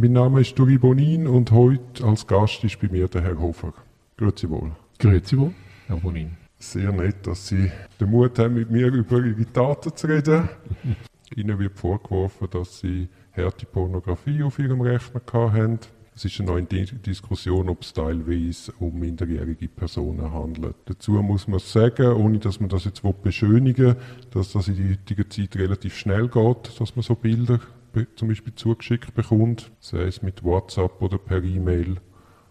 Mein Name ist Duri Bonin und heute als Gast ist bei mir der Herr Hofer. Grüezi wohl. Grüezi wohl, Herr Bonin. Sehr nett, dass Sie den Mut haben, mit mir über Ihre Taten zu reden. Ihnen wird vorgeworfen, dass Sie harte Pornografie auf Ihrem Rechner hatten. Es ist eine neue Diskussion, ob es teilweise um minderjährige Personen handelt. Dazu muss man sagen, ohne dass man das jetzt beschönigen will, dass das in der heutigen Zeit relativ schnell geht, dass man so Bilder zum Beispiel zugeschickt bekommt, sei es mit WhatsApp oder per E-Mail.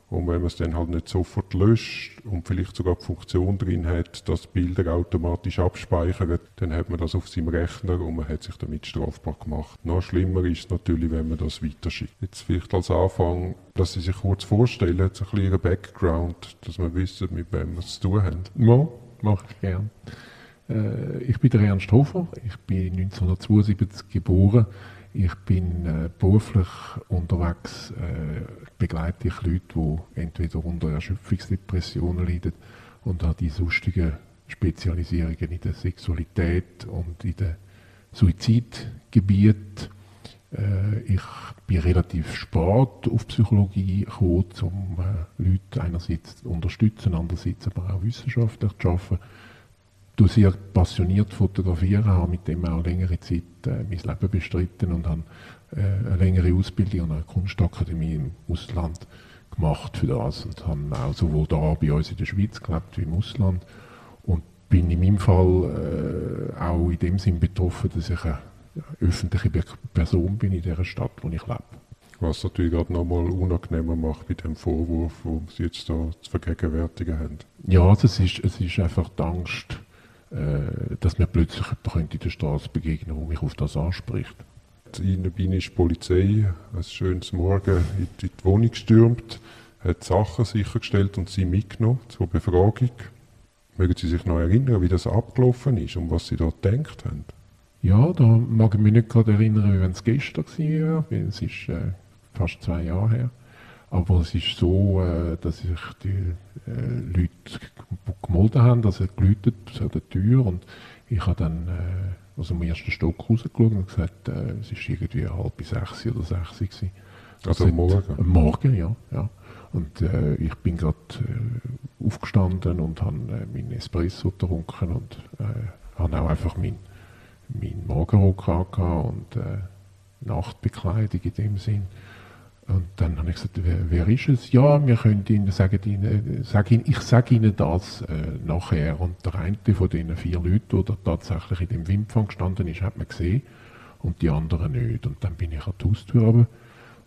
Und wenn man es dann halt nicht sofort löscht und vielleicht sogar die Funktion drin hat, dass Bilder automatisch abspeichert, dann hat man das auf seinem Rechner und man hat sich damit strafbar gemacht. Noch schlimmer ist es natürlich, wenn man das weiterschickt. Jetzt vielleicht als Anfang, dass Sie sich kurz vorstellen, so ein bisschen Background, dass wir wissen, mit wem wir es zu tun haben. Ja, mache ich gern. Äh, ich bin der Ernst Hofer, ich bin 1972 geboren ich bin äh, beruflich unterwegs, äh, begleite ich Leute, die entweder unter Erschöpfungsdepressionen leiden und habe die sonstigen Spezialisierungen in der Sexualität und in den Suizidgebiet. Äh, ich bin relativ spät auf Psychologie gekommen, um äh, Leute einerseits zu unterstützen, andererseits aber auch wissenschaftlich zu arbeiten sehr passioniert fotografieren, habe mit dem auch längere Zeit äh, mein Leben bestritten und habe äh, eine längere Ausbildung an einer Kunstakademie im Ausland gemacht für das und habe auch sowohl da bei uns in der Schweiz gelebt wie im Ausland und bin in meinem Fall äh, auch in dem Sinn betroffen, dass ich eine öffentliche Person bin in der Stadt, wo ich lebe. Was natürlich gerade nochmal unangenehmer macht mit dem Vorwurf, den Sie jetzt da zu vergegenwärtigen haben. Ja, also es ist, es ist einfach die Angst, äh, dass mir plötzlich jemand in der Straße begegnen der mich auf das anspricht. In Wien ist die Polizei ein schönes Morgen in die Wohnung gestürmt, hat Sachen sichergestellt und sie mitgenommen zur Befragung. Mögen Sie sich noch erinnern, wie das abgelaufen ist und was Sie dort gedacht haben? Ja, da mag ich mich nicht gerade erinnern, wie wenn es gestern war, weil es ist äh, fast zwei Jahre her. Aber es ist so, äh, dass sich die äh, Leute gemeldet haben, dass er geläutet an der Tür und ich habe dann äh, also am ersten Stock rausgeschaut und gesagt, äh, es war irgendwie halb bis sechs oder sechs gewesen. Also am Morgen? Am Morgen, ja. ja. Und äh, ich bin gerade äh, aufgestanden und habe äh, meinen Espresso getrunken und äh, habe auch einfach meinen mein Morgenrock und äh, Nachtbekleidung in dem Sinn. Und dann habe ich gesagt, wer, wer ist es? Ja, wir können Ihnen, sagen Ihnen, sag Ihnen ich sage Ihnen das äh, nachher. Und der eine von diesen vier Leuten, der tatsächlich in dem Wimpfang gestanden ist, hat man gesehen und die anderen nicht. Und dann bin ich an die Haustür runter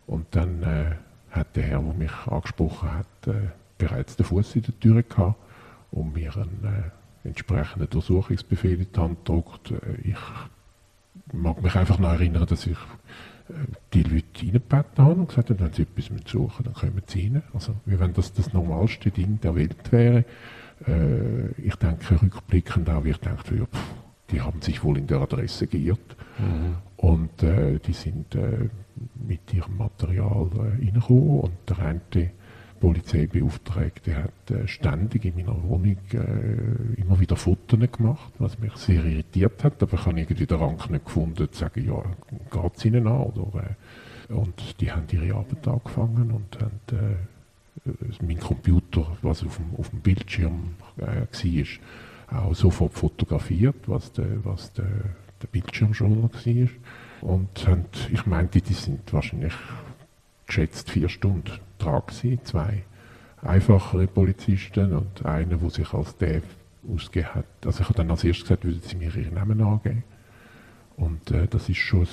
und dann äh, hat der Herr, der mich angesprochen hat, äh, bereits den Fuß in der Tür gehabt und mir einen äh, entsprechenden Durchsuchungsbefehl in die Hand gedruckt. Äh, ich mag mich einfach noch erinnern, dass ich die Leute reingebeten haben und gesagt haben, wenn sie etwas suchen dann kommen sie rein. Also, wie wenn das das normalste Ding der Welt wäre. Äh, ich denke, rückblickend auch, ich denke, ja, pff, die haben sich wohl in der Adresse geirrt. Mhm. Und äh, die sind äh, mit ihrem Material äh, reingekommen und der eine Polizeibeauftragte hat äh, ständig in meiner Wohnung äh, immer wieder Fotos gemacht, was mich sehr irritiert hat. Aber ich habe irgendwie den Rang nicht gefunden, zu sagen, ja, geht es ihnen an? Oder, äh, und die haben ihre Arbeit angefangen und haben äh, mein Computer, was auf dem, auf dem Bildschirm äh, war, auch sofort fotografiert, was der, was der, der Bildschirmschoner war. Und haben, ich meinte, die sind wahrscheinlich geschätzt vier Stunden dran gewesen, zwei einfachere Polizisten und einer, der sich als der ausgegeben hat. Also ich habe dann als erstes gesagt, würden sie mir ihren Namen angeben. Und äh, das ist schon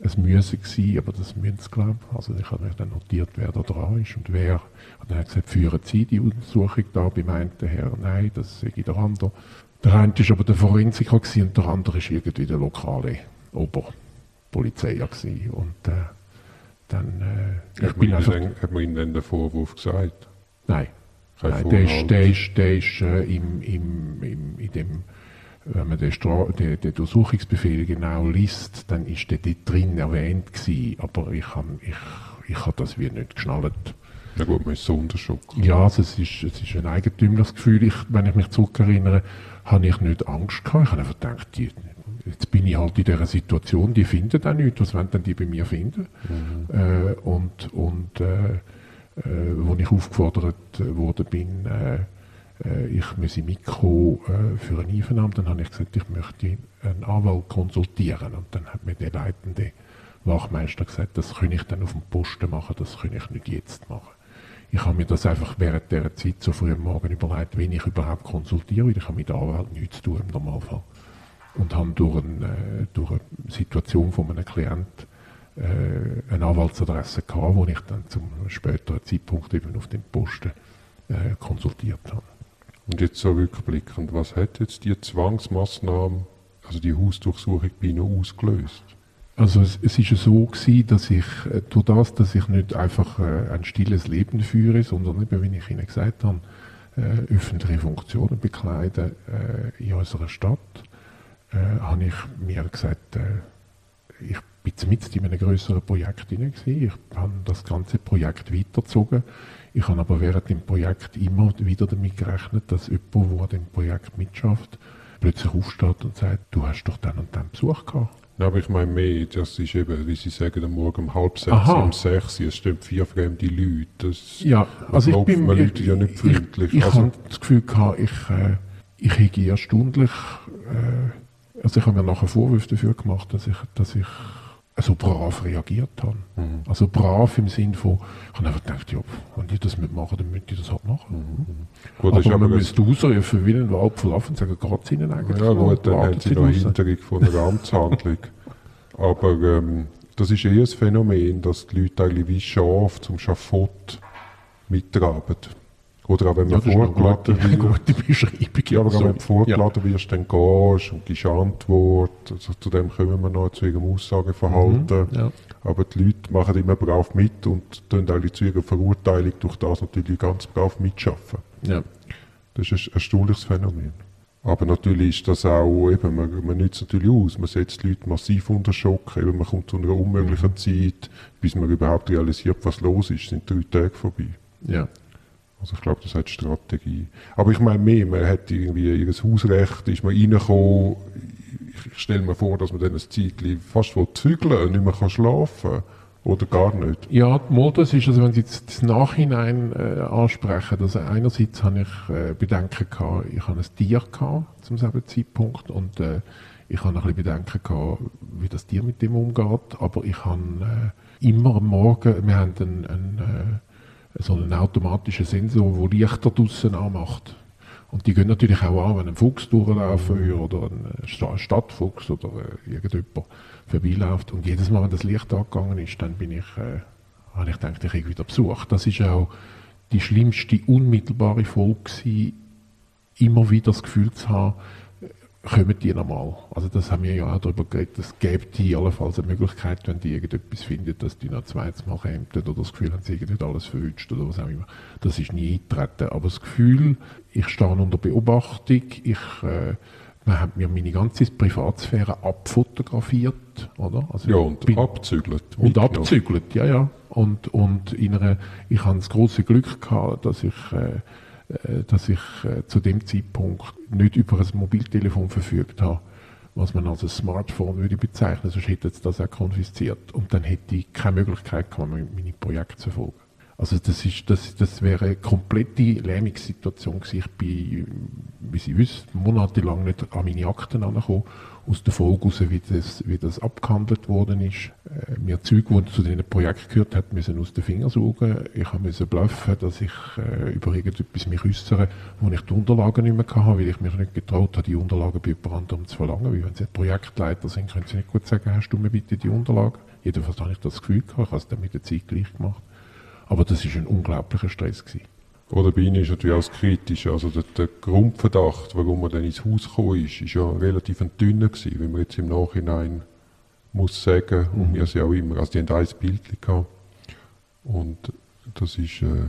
ein, ein Müsse gewesen, aber das müssen sie, glaube ich. Also ich habe dann notiert, wer da dran ist und wer. Und dann hat gesagt, führen Sie die Untersuchung da beim einen Herr? Nein, das sehe ich der andere. Der eine war aber der Forensiker und der andere war irgendwie der lokale Oberpolizei. Und äh, dann, äh, hat, man also, dann, hat man Ihnen dann den Vorwurf gesagt? Nein. Nein der ist, der ist, der ist äh, im, im, im, in dem, wenn man den, Stra den, den Durchsuchungsbefehl genau liest, dann ist der dort drin erwähnt gewesen, aber ich habe ich, ich hab das wie nicht geschnallt. Na gut, man ist so unter Schock. Ja, also es, ist, es ist ein eigentümliches Gefühl. Ich, wenn ich mich zurückerinnere, habe ich nicht Angst gehabt. Ich habe einfach gedacht, die, jetzt bin ich halt in dieser Situation, die finden auch nichts, was wollen denn die bei mir finden? Mhm. Äh, und und äh, äh, wo ich aufgefordert worden bin, äh, äh, ich müsse mitkommen äh, für ein Einvernahmen, dann habe ich gesagt, ich möchte einen Anwalt konsultieren. Und dann hat mir der leitende Wachmeister gesagt, das kann ich dann auf dem Posten machen, das kann ich nicht jetzt machen. Ich habe mir das einfach während dieser Zeit so früh am Morgen überlegt, wen ich überhaupt konsultiere, weil ich habe mit der Anwalt nichts zu tun im Normalfall. Und habe durch, eine, äh, durch eine Situation von einem Klienten äh, eine Anwaltsadresse gehabt, wo ich dann zum späteren Zeitpunkt eben auf dem Posten äh, konsultiert habe. Und jetzt so rückblickend, was hat jetzt die Zwangsmaßnahme, also die Hausdurchsuchung bei Ihnen ausgelöst? Also es, es ist so gewesen, dass ich äh, durch das, dass ich nicht einfach äh, ein stilles Leben führe, sondern eben, wie ich Ihnen gesagt habe, äh, öffentliche Funktionen bekleide äh, in unserer Stadt, äh, habe ich mir gesagt, äh, ich bin mit in einem größeren Projekt hinein. Ich habe das ganze Projekt weitergezogen. Ich habe aber während dem Projekt immer wieder damit gerechnet, dass jemand, der an dem Projekt mitschafft, plötzlich aufsteht und sagt, du hast doch dann und dann Besuch gehabt. Ja, aber ich meine mehr, das ist eben, wie Sie sagen, am Morgen um halb sechs, Aha. um sechs, es stehen vier fremde Leute. Das, ja, also ich bin, man Leute ja nicht freundlich. Ich, ich also, habe das Gefühl gehabt, ich, äh, ich hätte erstaunlich, äh, also ich habe mir nachher Vorwürfe dafür gemacht, dass ich, dass ich so brav reagiert habe. Mhm. Also brav im Sinn von, ich habe einfach gedacht, ja, wenn die das mitmachen, dann müssen die das halt machen. Mhm. Gut, aber, man müsste ausrufen wie ein Wald Affen und sagen, geht es ihnen eigentlich? Ja gut, dann haben sie noch Hintergrund von einer Amtshandlung. aber ähm, das ist eher ein Phänomen, dass die Leute eigentlich wie Schaf zum Schafott mittraben. Oder auch wenn man ja, vorgeladen wird. gute Beschreibung. Ja, aber wenn du vorgeladen ja. wirst, dann gehst und gibst Antwort. Also zu dem kommen wir noch, zu ihrem Aussageverhalten. Mhm, ja. Aber die Leute machen immer brav mit und tun alle zu ihrer Verurteilung durch das natürlich ganz brav mitschaffen. Ja. Das ist ein erstaunliches Phänomen. Aber natürlich ist das auch, eben, man, man nützt natürlich aus, man setzt die Leute massiv unter Schock, eben, man kommt zu einer unmöglichen mhm. Zeit, bis man überhaupt realisiert, was los ist, sind drei Tage vorbei. Ja. Also ich glaube, das hat Strategie. Aber ich meine mehr, man hat irgendwie ihr Hausrecht, ist man reingekommen, ich stelle mir vor, dass man dann ein Zeitchen fast zügeln und nicht mehr kann schlafen oder gar nicht. Ja, Modus ist, also wenn Sie jetzt das Nachhinein äh, ansprechen, also einerseits habe ich äh, Bedenken gehabt, ich habe ein Tier gehabt zum selben Zeitpunkt und äh, ich habe ein bisschen Bedenken gehabt, wie das Tier mit dem umgeht, aber ich habe äh, immer am Morgen, wir haben einen, einen äh, so einen automatischen Sensor, der Lichter draussen anmacht. Und die gehen natürlich auch an, wenn ein Fuchs durchlaufen würde oder ein Stadtfuchs oder äh, irgendjemand vorbeiläuft. Und jedes Mal, wenn das Licht angegangen ist, dann bin ich, äh, habe ich gedacht, ich kriege wieder Besuch. Das ist auch die schlimmste unmittelbare Folge immer wieder das Gefühl zu haben, kommen die nochmal. Also das haben wir ja auch darüber geredet, es gäbe die allenfalls eine Möglichkeit, wenn die irgendetwas finden, dass die noch zweites Mal kommen oder das Gefühl haben, sie nicht alles verwünscht oder was auch immer. Das ist nie eingetreten. Aber das Gefühl, ich stehe unter Beobachtung, ich, äh, man hat mir meine ganze Privatsphäre abfotografiert, oder? Also ja, und bin, abzügelt. Und abzügelt, ja, ja. Und, und in einer, ich habe das große Glück gehabt, dass ich äh, dass ich äh, zu dem Zeitpunkt nicht über ein Mobiltelefon verfügt habe, was man als ein Smartphone würde bezeichnen, sonst hätte es das auch konfisziert. Und dann hätte ich keine Möglichkeit gehabt, meine Projekte zu verfolgen. Also das, ist, das, das wäre eine komplette Lähmungssituation gewesen. Ich bin, wie Sie wissen, monatelang nicht an meine Akten angekommen aus der Folge heraus, wie das, wie das abgehandelt worden ist. Äh, mir Zeug, die zu diesem Projekt gehört hat, müssen aus den Fingern saugen. Ich musste bluffen, dass ich äh, über irgendetwas mich äußere, wo ich die Unterlagen nicht mehr hatte, weil ich mich nicht getraut habe, die Unterlagen bei jemand anderem zu verlangen. Weil wenn Sie Projektleiter sind, können Sie nicht gut sagen, hast du mir bitte die Unterlagen? Jedenfalls habe ich das Gefühl gehabt, ich habe es dann mit der Zeit gleich gemacht. Aber das ist ein unglaublicher Stress gewesen. Oder bei Ihnen ist natürlich auch kritisch. Also der, der, Grundverdacht, warum man dann ins Haus gekommen ist, ist ja relativ ein dünner gewesen, wie man jetzt im Nachhinein muss sagen. Mhm. Und wir sind auch immer, also die haben ein Bild gehabt. Und das ist äh,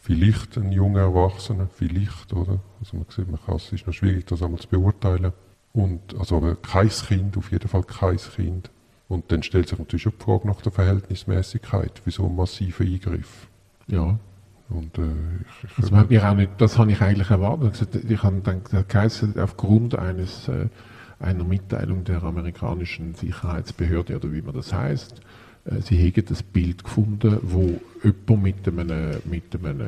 vielleicht ein junger Erwachsener, vielleicht, oder? Also man sieht, man kann, es ist noch schwierig, das einmal zu beurteilen. Und, also aber kein Kind, auf jeden Fall kein Kind. Und dann stellt sich natürlich auch die Frage nach der Verhältnismäßigkeit für so einen massiven Eingriff. Ja, und, äh, ich, das, mir auch nicht, das habe ich eigentlich erwartet. Ich habe gedacht, aufgrund eines, äh, einer Mitteilung der amerikanischen Sicherheitsbehörde oder wie man das heißt. Äh, sie haben das Bild gefunden, wo jemand mit einem, mit einem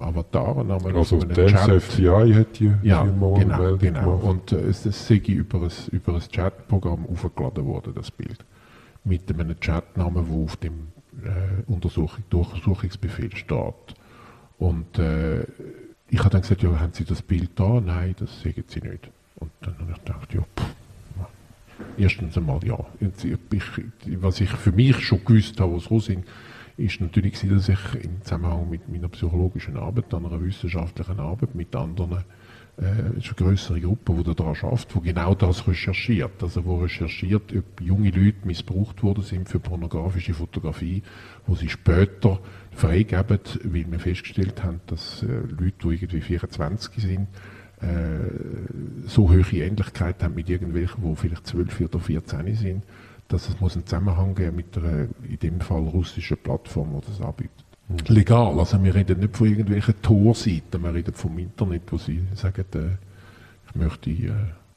Avatar, einem, also einem der Chat, FBI hat die ja, genau, genau. Gemacht. Und äh, es, es sei über ein, über ein Chatprogramm aufgeladen worden, das Bild. Mit einem Chatnamen, wo auf dem äh, Untersuchung, Durchsuchungsbefehl steht. Und äh, ich habe dann gesagt, ja, haben Sie das Bild da? Nein, das sehen Sie nicht. Und dann habe ich gedacht, ja, erstens einmal ja. Ich, was ich für mich schon gewusst habe, was raus sind, ist natürlich, dass ich im Zusammenhang mit meiner psychologischen Arbeit, einer wissenschaftlichen Arbeit mit anderen äh, ist eine größere Gruppe, die daran arbeitet, die genau das recherchiert. Also wo recherchiert, ob junge Leute missbraucht worden sind für pornografische Fotografie, wo sie später freigeben, weil wir festgestellt haben, dass äh, Leute, die irgendwie 24 sind, so hohe Ähnlichkeit haben mit irgendwelchen, die vielleicht 12 oder 14 sind, dass es muss einen Zusammenhang geben mit einer, in dem Fall russischen Plattform, die das anbietet. Mhm. Legal, also wir reden nicht von irgendwelchen Torseiten, wir reden vom Internet, wo sie sagen, äh, ich möchte äh,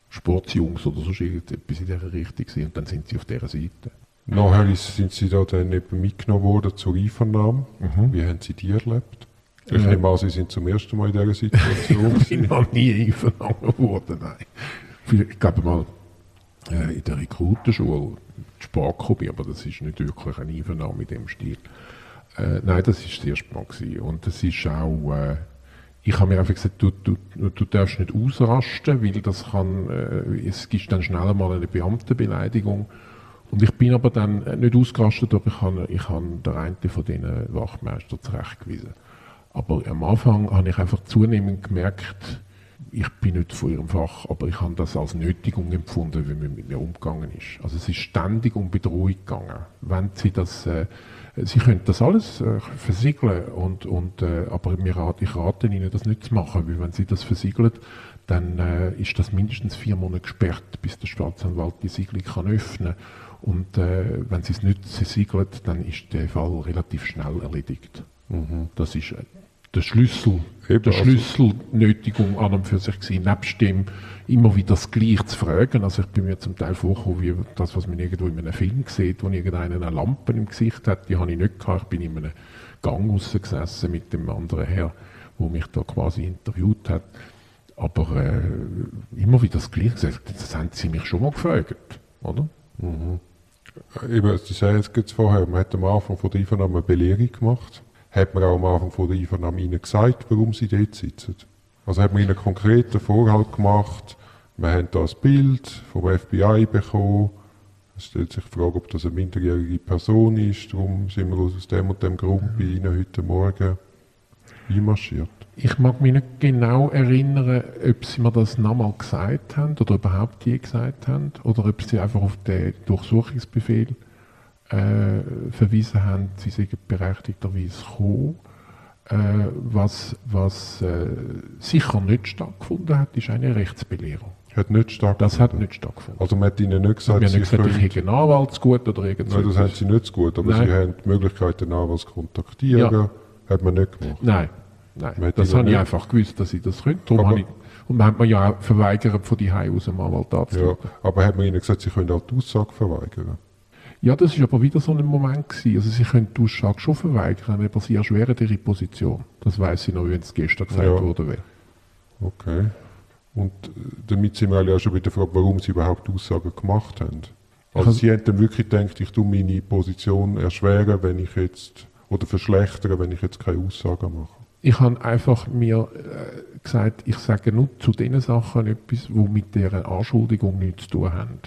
Sportsjungs oder so irgendetwas in dieser Richtung sehen und dann sind sie auf dieser Seite. Nachher sind Sie da dann eben mitgenommen worden zur Einvernahme. Mhm. Wie haben Sie die erlebt? Ich ja. nehme an, Sie sind zum ersten Mal in dieser Situation. ich bin noch nie einvernommen worden, nein. Ich glaube mal, äh, in der Rekrutenschule Sparkobi, aber das ist nicht wirklich eine Einvernahme in dem Stil. Äh, nein, das war das erste Mal. Gewesen. Und das ist auch, äh, ich habe mir einfach gesagt, du, du, du darfst nicht ausrasten, weil das kann, äh, es gibt dann schnell mal eine Beamtenbeleidigung. Und ich bin aber dann nicht ausgerastet, aber ich habe, ich habe der einen von diesen Wachmeister zurechtgewiesen. Aber am Anfang habe ich einfach zunehmend gemerkt, ich bin nicht von ihrem Fach, aber ich habe das als Nötigung empfunden, wie man mit mir umgegangen ist. Also es ist ständig um Bedrohung gegangen. Wenn sie das, äh, sie können das alles äh, versiegeln und, und äh, aber mir rat, ich rate ihnen, das nicht zu machen, weil wenn sie das versiegeln, dann äh, ist das mindestens vier Monate gesperrt, bis der Staatsanwalt die Siegelung kann öffnen. Und äh, wenn sie es nicht versiegeln, dann ist der Fall relativ schnell erledigt. Mhm. Das ist der Schlüssel, Eben, der also Schlüsselnötigung an und für sich gewesen, nebst dem immer wieder das Gleiche zu fragen. Also ich bin mir zum Teil vorgekommen, wie das, was man irgendwo in einem Film sieht, wo irgendeiner eine Lampe im Gesicht hat, die habe ich nicht gehabt. Ich bin in einem Gang gesessen mit dem anderen Herr, der mich da quasi interviewt hat. Aber äh, immer wieder das Gleiche gesagt, das haben sie mich schon mal gefragt, oder? Mhm. Eben, Sie sagen jetzt vorher, man hat am Anfang von der Einvernahme eine Belehrung gemacht hat man auch am Anfang von der Einvernahme ihnen gesagt, warum sie dort sitzen. Also hat man ihnen einen konkreten Vorhalt gemacht, wir haben da ein Bild vom FBI bekommen, es stellt sich die Frage, ob das eine minderjährige Person ist, darum sind wir aus dem und dem Grund bei Ihnen heute Morgen einmarschiert. Ich mag mich nicht genau erinnern, ob sie mir das nochmal gesagt haben oder überhaupt je gesagt haben oder ob sie einfach auf den Durchsuchungsbefehl äh, verwiesen haben, sie sind berechtigterweise gekommen. Äh, was was äh, sicher nicht stattgefunden hat, ist eine Rechtsbelehrung. Hat nicht stattgefunden? Das hat nicht stattgefunden. Also man hat Ihnen nicht gesagt, Sie nicht gesagt, ich hätte einen Anwalt gut oder irgendwas. Nein, das haben Sie nicht gut, aber Nein. Sie haben die Möglichkeit, den Anwalt zu kontaktieren. Ja. Hat man nicht gemacht? Nein, Nein. das habe ich einfach gewusst, dass ich das könnte. Ich, und man hat mir ja auch verweigert, von die aus dem Anwalt anzutreten. Ja, aber hat man Ihnen gesagt, Sie können auch die Aussage verweigern? Ja, das ist aber wieder so ein Moment gewesen. Also sie können die Aussage schon verweigern, aber sie erschweren ihre Position. Das weiß ich noch, wenn es gestern gesagt ja. wurde. Wäre. Okay. Und äh, damit sind wir alle auch schon wieder gefragt, warum sie überhaupt Aussagen gemacht haben. Also, also sie haben dann wirklich gedacht, ich tue meine Position erschweren, wenn ich jetzt, oder verschlechtern, wenn ich jetzt keine Aussagen mache. Ich habe einfach mir äh, gesagt, ich sage nur zu den Sachen etwas, die mit dieser Anschuldigung nichts zu tun haben.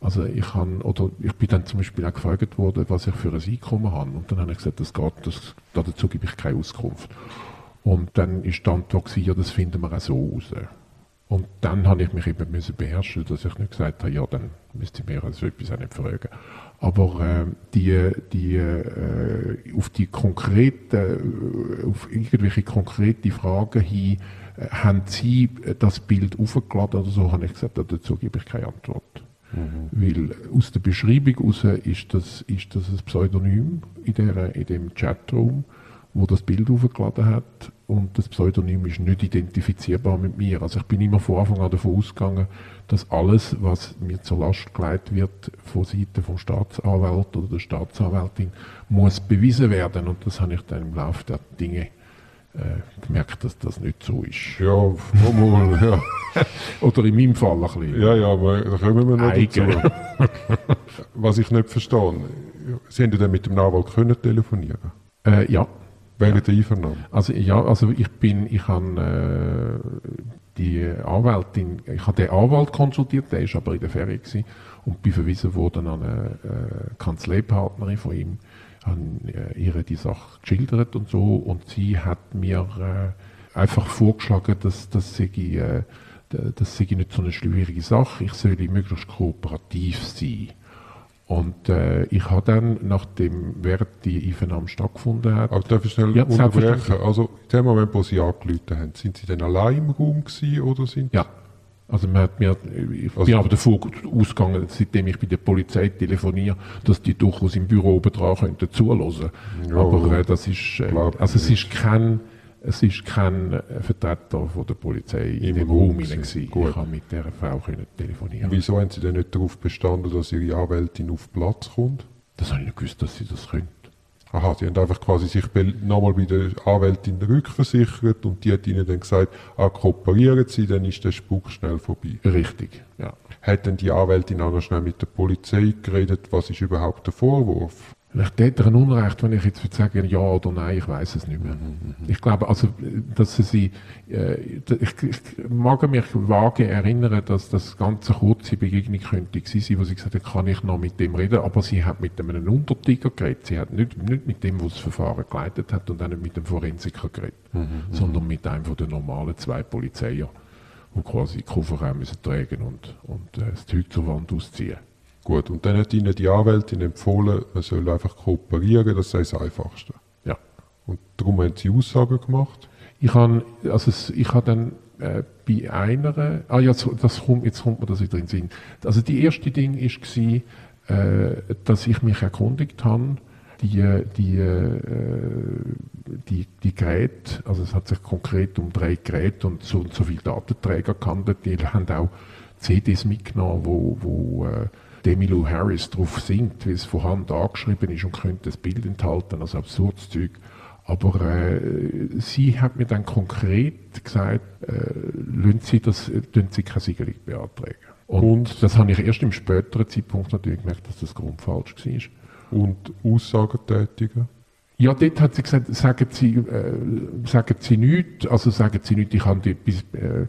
Also ich kann, oder ich bin dann zum Beispiel auch gefragt worden, was ich für ein Einkommen habe. Und dann habe ich gesagt, das geht, das, dazu gebe ich keine Auskunft. Und dann ist die Antwort ja, das finden wir auch so raus. Und dann habe ich mich eben beherrschen, dass ich nicht gesagt habe, ja, dann müsste ich mir also etwas auch nicht fragen. Aber äh, die, die, äh, auf die konkreten, auf irgendwelche konkrete Fragen hin, äh, haben Sie das Bild aufgeladen oder so, habe ich gesagt, dazu gebe ich keine Antwort. Mhm. Weil aus der Beschreibung heraus ist das, ist das ein Pseudonym in, der, in dem Chatroom wo das Bild hochgeladen hat und das Pseudonym ist nicht identifizierbar mit mir. Also ich bin immer von Anfang an davon ausgegangen, dass alles, was mir zur Last gelegt wird von Seiten vom Staatsanwalt oder der Staatsanwältin, muss bewiesen werden und das habe ich dann im Laufe der Dinge äh, gemerkt, dass das nicht so ist. Ja, mal, ja. Oder in meinem Fall ein bisschen. Ja, ja, aber da kommen wir noch Eigen. dazu. Was ich nicht verstehe, Sie haben ja dann mit dem Anwalt können telefonieren Äh, ja, während der Einvernahme. also ja, also ich bin, ich habe äh, die Anwältin, ich habe den Anwalt konsultiert, der ist aber in der Ferie gewesen, und bin verwiesen worden an eine äh, Kanzleipartnerin von ihm, habe äh, ihr die Sache geschildert und so, und sie hat mir äh, einfach vorgeschlagen, dass, dass sie äh, das sei nicht so eine schwierige Sache, ich soll möglichst kooperativ sein. Und äh, ich habe dann, nachdem während die Einvernahme stattgefunden hat, Aber darf ich schnell Ja, unterbrechen? Also in dem Moment, wo Sie angerufen haben, sind Sie dann allein im Raum gewesen oder sind Ja. Also man hat mir, ich bin aber davon ausgegangen, seitdem ich bei der Polizei telefoniere, dass die durchaus im Büro oben dran könnten zuhören. Ja, aber äh, das ist, äh, also es ist kein, es ist kein äh, Vertreter von der Polizei in Im dem Raum gewesen. Gut. Ich habe mit dieser Frau können telefonieren. Wieso haben Sie denn nicht darauf bestanden, dass Ihre Anwältin auf Platz kommt? Das habe ich nicht gewusst, dass sie das können. Aha, Sie haben einfach quasi sich nochmal bei der Anwältin rückversichert und die hat Ihnen dann gesagt, ah, kooperieren Sie, dann ist der Spuk schnell vorbei. Richtig, ja. Hat denn die Anwältin auch noch schnell mit der Polizei geredet, was ist überhaupt der Vorwurf? Ich täte ein Unrecht, wenn ich jetzt würde sagen ja oder nein, ich weiß es nicht mehr. Ich glaube, also, dass sie äh, ich, ich mag mich vage erinnern, dass das ganz eine kurze Begegnung könnte gewesen sein, wo sie gesagt hat, kann ich noch mit dem reden, aber sie hat mit einem Untertiger geredet. Sie hat nicht, nicht mit dem, der das Verfahren geleitet hat und auch nicht mit dem Forensiker geredet, sondern mit einem von den normalen zwei Polizeiern, die quasi Kofferraum müssen tragen und, und äh, das Zeug zur Wand ausziehen. Gut, und dann hat Ihnen die Anwältin empfohlen, man soll einfach kooperieren, das sei das Einfachste. Ja. Und darum haben Sie Aussagen gemacht. Ich habe also ich habe dann äh, bei einer, ah ja, das kommt, jetzt kommt mir das wieder in den Sinn. Also die erste Ding ist gsi, äh, dass ich mich erkundigt habe, die, die, äh, die, die Geräte, also es hat sich konkret um drei Geräte und so und so viele Datenträger gehandelt, die haben auch CDs mitgenommen, wo, wo äh, Demi Lou Harris drauf singt, wie es von Hand angeschrieben ist und könnte das Bild enthalten, also absurdes Zeug. Aber äh, sie hat mir dann konkret gesagt, äh, lassen Sie, das, lassen Sie keine Siegelung beantragen. Und, Und? das habe ich erst im späteren Zeitpunkt natürlich gemerkt, dass das grundfalsch war. Und Aussagen tätigen. Ja, dort hat sie gesagt, sagen Sie, äh, sagen Sie nichts, also sagen Sie nichts, ich habe etwas, äh,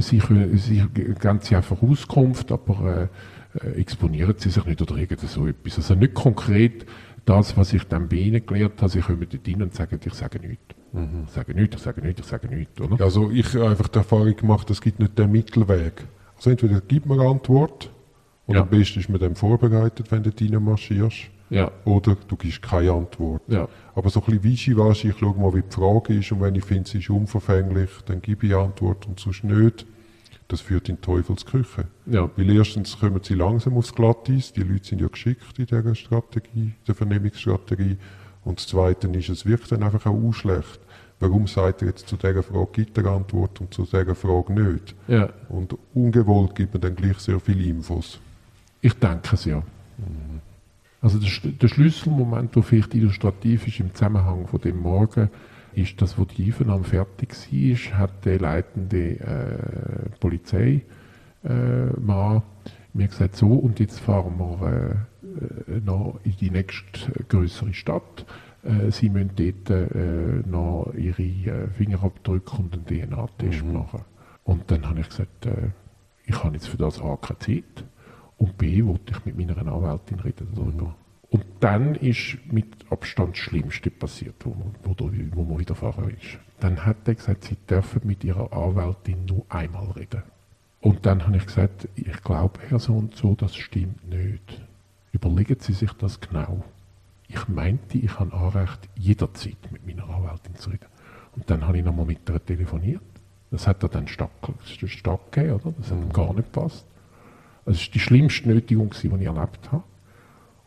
Sie, können, Sie geben Sie einfach Auskunft, aber äh, äh, exponieren Sie sich nicht oder irgend so etwas. Also nicht konkret das, was ich dann bei Ihnen gelernt habe, Sie kommen dort rein und sagen, ich sage nichts. Ich sage nichts, ich sage nichts, ich sage nichts, oder? Also ich habe einfach die Erfahrung gemacht, es gibt nicht den Mittelweg. Also entweder gibt man eine Antwort und Ja. am besten ist man dann vorbereitet, wenn du rein marschierst, Ja, oder du gibst keine Antwort. ja, Aber so ein bisschen wischiwaschi, ich schaue mal, wie die Frage ist und wenn ich finde, sie ist unverfänglich, dann gebe ich Antwort und sonst nicht. Das führt in Teufelsküche. ja, Weil erstens kommen sie langsam aufs Glatteis, die Leute sind ja geschickt in dieser Strategie, der Vernehmungsstrategie. Und das Zweite ist, es wirkt dann einfach auch schlecht. Warum sagt er jetzt zu dieser Frage gibt er Antwort und zu dieser Frage nicht? ja. Und ungewollt gibt man dann gleich sehr viele Infos. Ich denke es ja. Also der, der Schlüsselmoment, der vielleicht illustrativ ist im Zusammenhang von dem Morgen, ist, dass wo die Einvernahme fertig war, hat der leitende äh, Polizeimann äh, mir gesagt, so und jetzt fahren wir äh, äh, noch in die nächste größere Stadt. Äh, Sie müssen dort äh, noch Ihre äh, Fingerabdrücke und einen DNA-Test machen. Und dann habe ich gesagt, äh, ich habe jetzt für das A keine Zeit und B wollte ich mit meiner Anwältin reden darüber. Dann ist mit Abstand das Schlimmste passiert, wo, man- wo, wo man widerfahren ist. Dann hat er gesagt, Sie dürfen mit Ihrer Anwältin nur einmal reden. Und dann habe ich gesagt, ich glaube, Herr so und so, das stimmt nicht. Überlegen Sie sich das genau. Ich meinte, ich habe Anrecht, jederzeit mit meiner Anwältin zu reden. Und dann habe ich nochmal mit ihr telefoniert. Das hat er dann stark, stark gegeben, oder? Das hat ihm gar nicht gepasst. Das war die schlimmste Nötigung, die ich erlebt habe.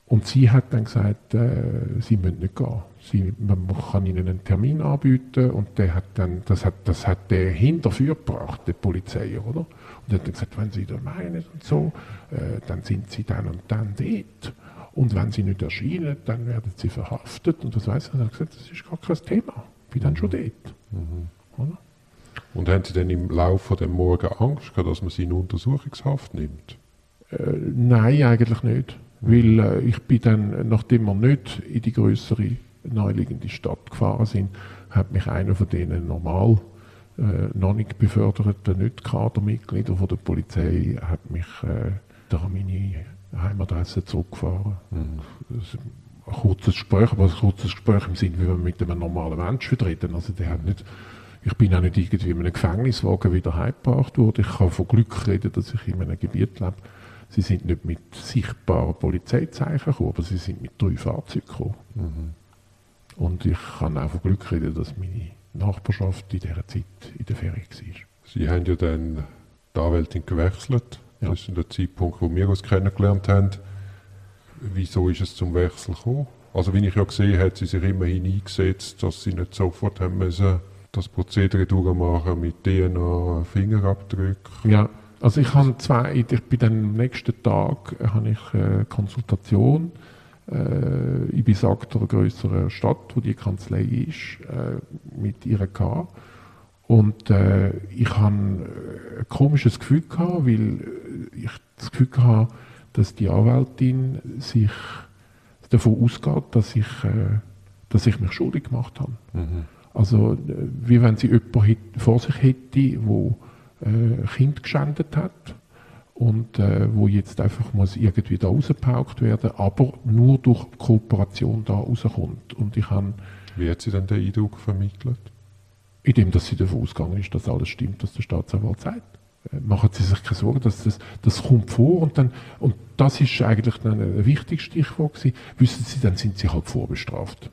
Und sie hat dann gesagt, äh, sie müssen nicht gehen. Sie, man kann ihnen einen Termin anbieten und der hat dann, das hat, das hat der hinterführt gebracht, der Polizei, oder? Und er hat dann gesagt, wenn Sie das meinen und so, äh, dann sind Sie dann und dann dort. Und wenn Sie nicht erscheinen, dann werden Sie verhaftet. Und das weiß er. Er hat gesagt, das ist gar kein Thema. Ich bin dann schon dort. Mhm. Oder? Und haben Sie dann im Laufe des Morgen Angst gehabt, dass man Sie in Untersuchungshaft nimmt? Äh, nein, eigentlich nicht. Weil äh, ich bin dann, nachdem wir nicht in die größere naheliegende Stadt gefahren sind, hat mich einer von denen normal äh, noch nicht beförderten Nicht-Kadermitglieder von der Polizei hat mich äh, da an meine Heimadresse zurückgefahren. Mhm. Ein kurzes Gespräch, aber ein kurzes Gespräch im Sinne, wie wir mit einem normalen Menschen reden. Also der hat nicht, ich bin auch nicht irgendwie in einem Gefängniswagen wieder heimgebracht worden. Ich kann von Glück reden, dass ich in einem Gebiet lebe. Sie sind nicht mit sichtbaren Polizeizeichen gekommen, aber sie sind mit drei Fahrzeugen gekommen. Mhm. Und ich kann auch von Glück reden, dass meine Nachbarschaft in dieser Zeit in der Ferie war. Sie haben ja dann die Anwältin gewechselt. Ja. Das ist der Zeitpunkt, wo wir uns kennengelernt haben. Wieso ist es zum Wechsel gekommen? Also wie ich ja gesehen habe, hat sie sich immerhin eingesetzt, dass sie nicht sofort haben müssen das Prozedere durchmachen mit DNA, Fingerabdrücken. Ja, also ich habe zwei, ich bin dann am nächsten Tag habe ich eine Konsultation äh, in besagter größeren Stadt, wo die Kanzlei ist, äh, mit ihr gehabt. Und äh, ich hatte ein komisches Gefühl gehabt, weil ich das Gefühl hatte, dass die Anwältin sich davon ausgeht, dass ich, äh, dass ich mich schuldig gemacht habe. Mhm. Also wie wenn sie jemanden vor sich hätte, wo äh, Kind geschändet hat und äh, wo jetzt einfach muss irgendwie da rausgepaukt werden, aber nur durch Kooperation da rauskommt. Und ich habe... Wie hat sie dann den Eindruck vermittelt? Indem, dass sie davon ausgegangen ist, dass alles stimmt, was der Staatsanwalt sagt. Äh, machen Sie sich keine Sorgen, dass das, das kommt vor und dann, und das ist eigentlich dann ein wichtiges Stichwort gewesen. Wissen Sie, dann sind Sie halt vorbestraft.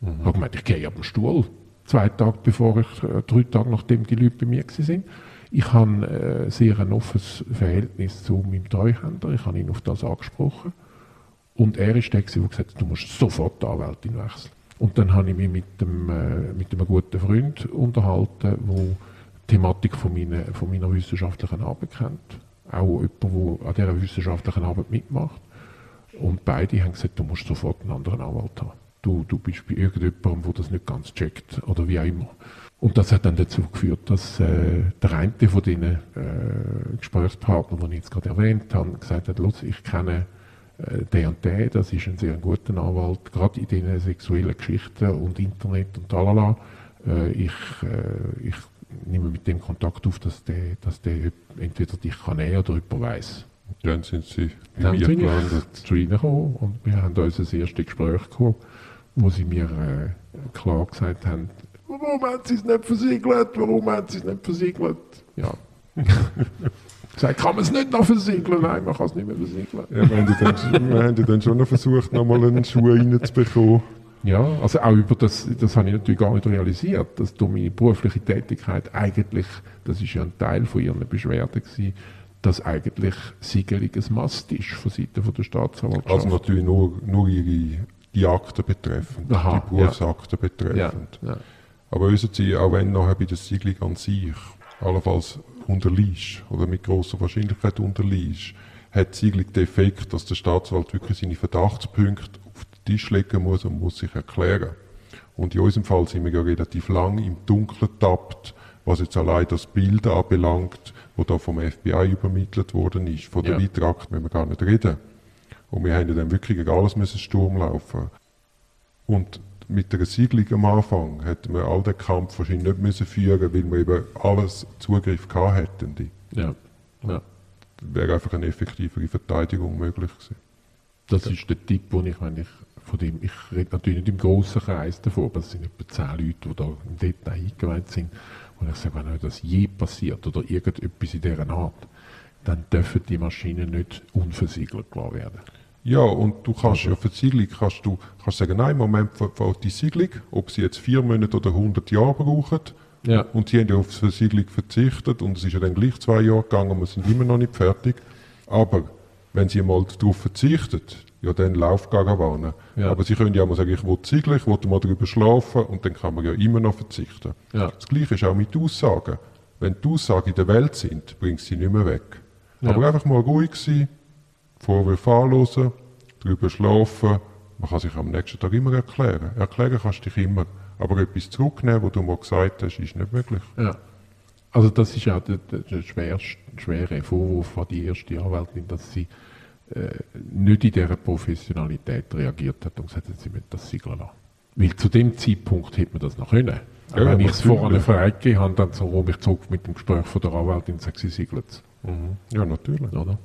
Mhm. Ich habe gemeint, ich gehe ab dem Stuhl. Zwei Tage bevor ich, äh, drei Tage nachdem die Leute bei mir waren. Ich habe äh, sehr ein offenes Verhältnis zu meinem Treuhänder. Ich habe ihn auf das angesprochen. Und er ist der, der gesagt hat, du musst sofort die Anwältin wechseln. Und dann habe ich mich mit, dem, äh, mit einem guten Freund unterhalten, der die Thematik von meiner, von meiner wissenschaftlichen Arbeit kennt. Auch jemand, der an dieser wissenschaftlichen Arbeit mitmacht. Und beide haben gesagt, du musst sofort einen anderen Anwalt haben. Du, du bist bei irgendjemandem, der das nicht ganz checkt oder wie auch immer. Und das hat dann dazu geführt, dass äh, der eine von diesen äh, Gesprächspartnern, den ich jetzt gerade erwähnt habe, gesagt hat, Lutz, ich kenne äh, den und den, das ist ein sehr guter Anwalt, gerade in diesen sexuellen Geschichten und Internet und talala. Äh, ich, äh, ich nehme mit dem Kontakt auf, dass der, dass der entweder dich kann nehmen oder jemand weiss. Dann sind Sie bei dann mir gelandet. zu Ihnen gekommen und wir haben unser erstes Gespräch gehabt, wo Sie mir äh, klar gesagt haben, warum haben sie es nicht versiegelt? Warum haben sie es nicht versiegelt? Ja. Gesagt, kann man es nicht noch versiegeln? Nein, man kann es nicht mehr versiegeln. Ja, wir, haben dann, wir haben dann schon noch versucht, nochmal einen Schuh reinzubekommen. Ja, also auch über das, das habe ich natürlich gar nicht realisiert, dass durch meine berufliche Tätigkeit eigentlich, das ist ja ein Teil von ihren Beschwerden gewesen, dass eigentlich Siegelung ein Mast ist von Seiten der Staatsanwaltschaft. Also natürlich nur, nur ihre, die Akten betreffend, Aha, die Berufsakten ja. betreffend. Ja, ja. Aber wissen Sie, auch wenn nachher bei der Siedlung an sich allenfalls unterliegt oder mit großer Wahrscheinlichkeit unterliegt, hat die Siedlung den Effekt, dass der Staatsanwalt wirklich seine Verdachtspunkte auf den Tisch legen muss und muss sich erklären. Und in unserem Fall sind wir ja relativ lang im Dunkeln tappt, was jetzt allein das Bild anbelangt, wo da vom FBI übermittelt worden ist. Von der ja. Beitrag müssen wir gar nicht reden. Und wir haben ja dann wirklich alles müssen Sturm laufen. Und mit der Siegelung am Anfang hätten wir all den Kampf wahrscheinlich nicht müssen führen weil wir eben alles Zugriff gehabt hätten. Ja. ja. Wäre einfach eine effektivere Verteidigung möglich gewesen. Das ja. ist der Tipp, den ich, wenn ich von dem, ich rede natürlich nicht im grossen Kreis davon, aber es sind etwa zehn Leute, die da im Detail eingeweiht sind. Und ich sage, wenn das je passiert oder irgendetwas in dieser Art, dann dürfen die Maschinen nicht unversiegelt werden. Ja, und du kannst ja für die Siedlung kannst du kannst sagen, nein, im Moment fällt die Siedlung, ob sie jetzt vier Monate oder 100 Jahre brauchen. Ja. Und sie haben ja auf die Versiegelung verzichtet und es ist ja dann gleich zwei Jahre gegangen und wir sind immer noch nicht fertig. Aber wenn sie mal darauf verzichtet, ja dann Laufkarawane. Ja. Aber sie können ja mal sagen, ich will ziegeln, ich will mal darüber schlafen und dann kann man ja immer noch verzichten. Ja. Das Gleiche ist auch mit Aussagen. Wenn die Aussagen in der Welt sind, bringst du sie nicht mehr weg. Ja. Aber einfach mal ruhig sein, Vorwürfe anhören, darüber schlafen. Man kann sich am nächsten Tag immer erklären. Erklären kannst du dich immer. Aber etwas zurücknehmen, was du mal gesagt hast, ist nicht möglich. Ja. Also das ist auch der, der, schwerste, schwere Vorwurf an die erste Anwältin, dass sie äh, nicht in dieser Professionalität reagiert hat und gesagt hat, sie möchte das siegeln lassen. Weil zu dem Zeitpunkt hätte man das noch können. Ja, wenn ich es vorher freigegeben habe, dann so ich zurück mit dem Gespräch von der Anwältin und sage, sie siegelt es. Ja, natürlich. Oder?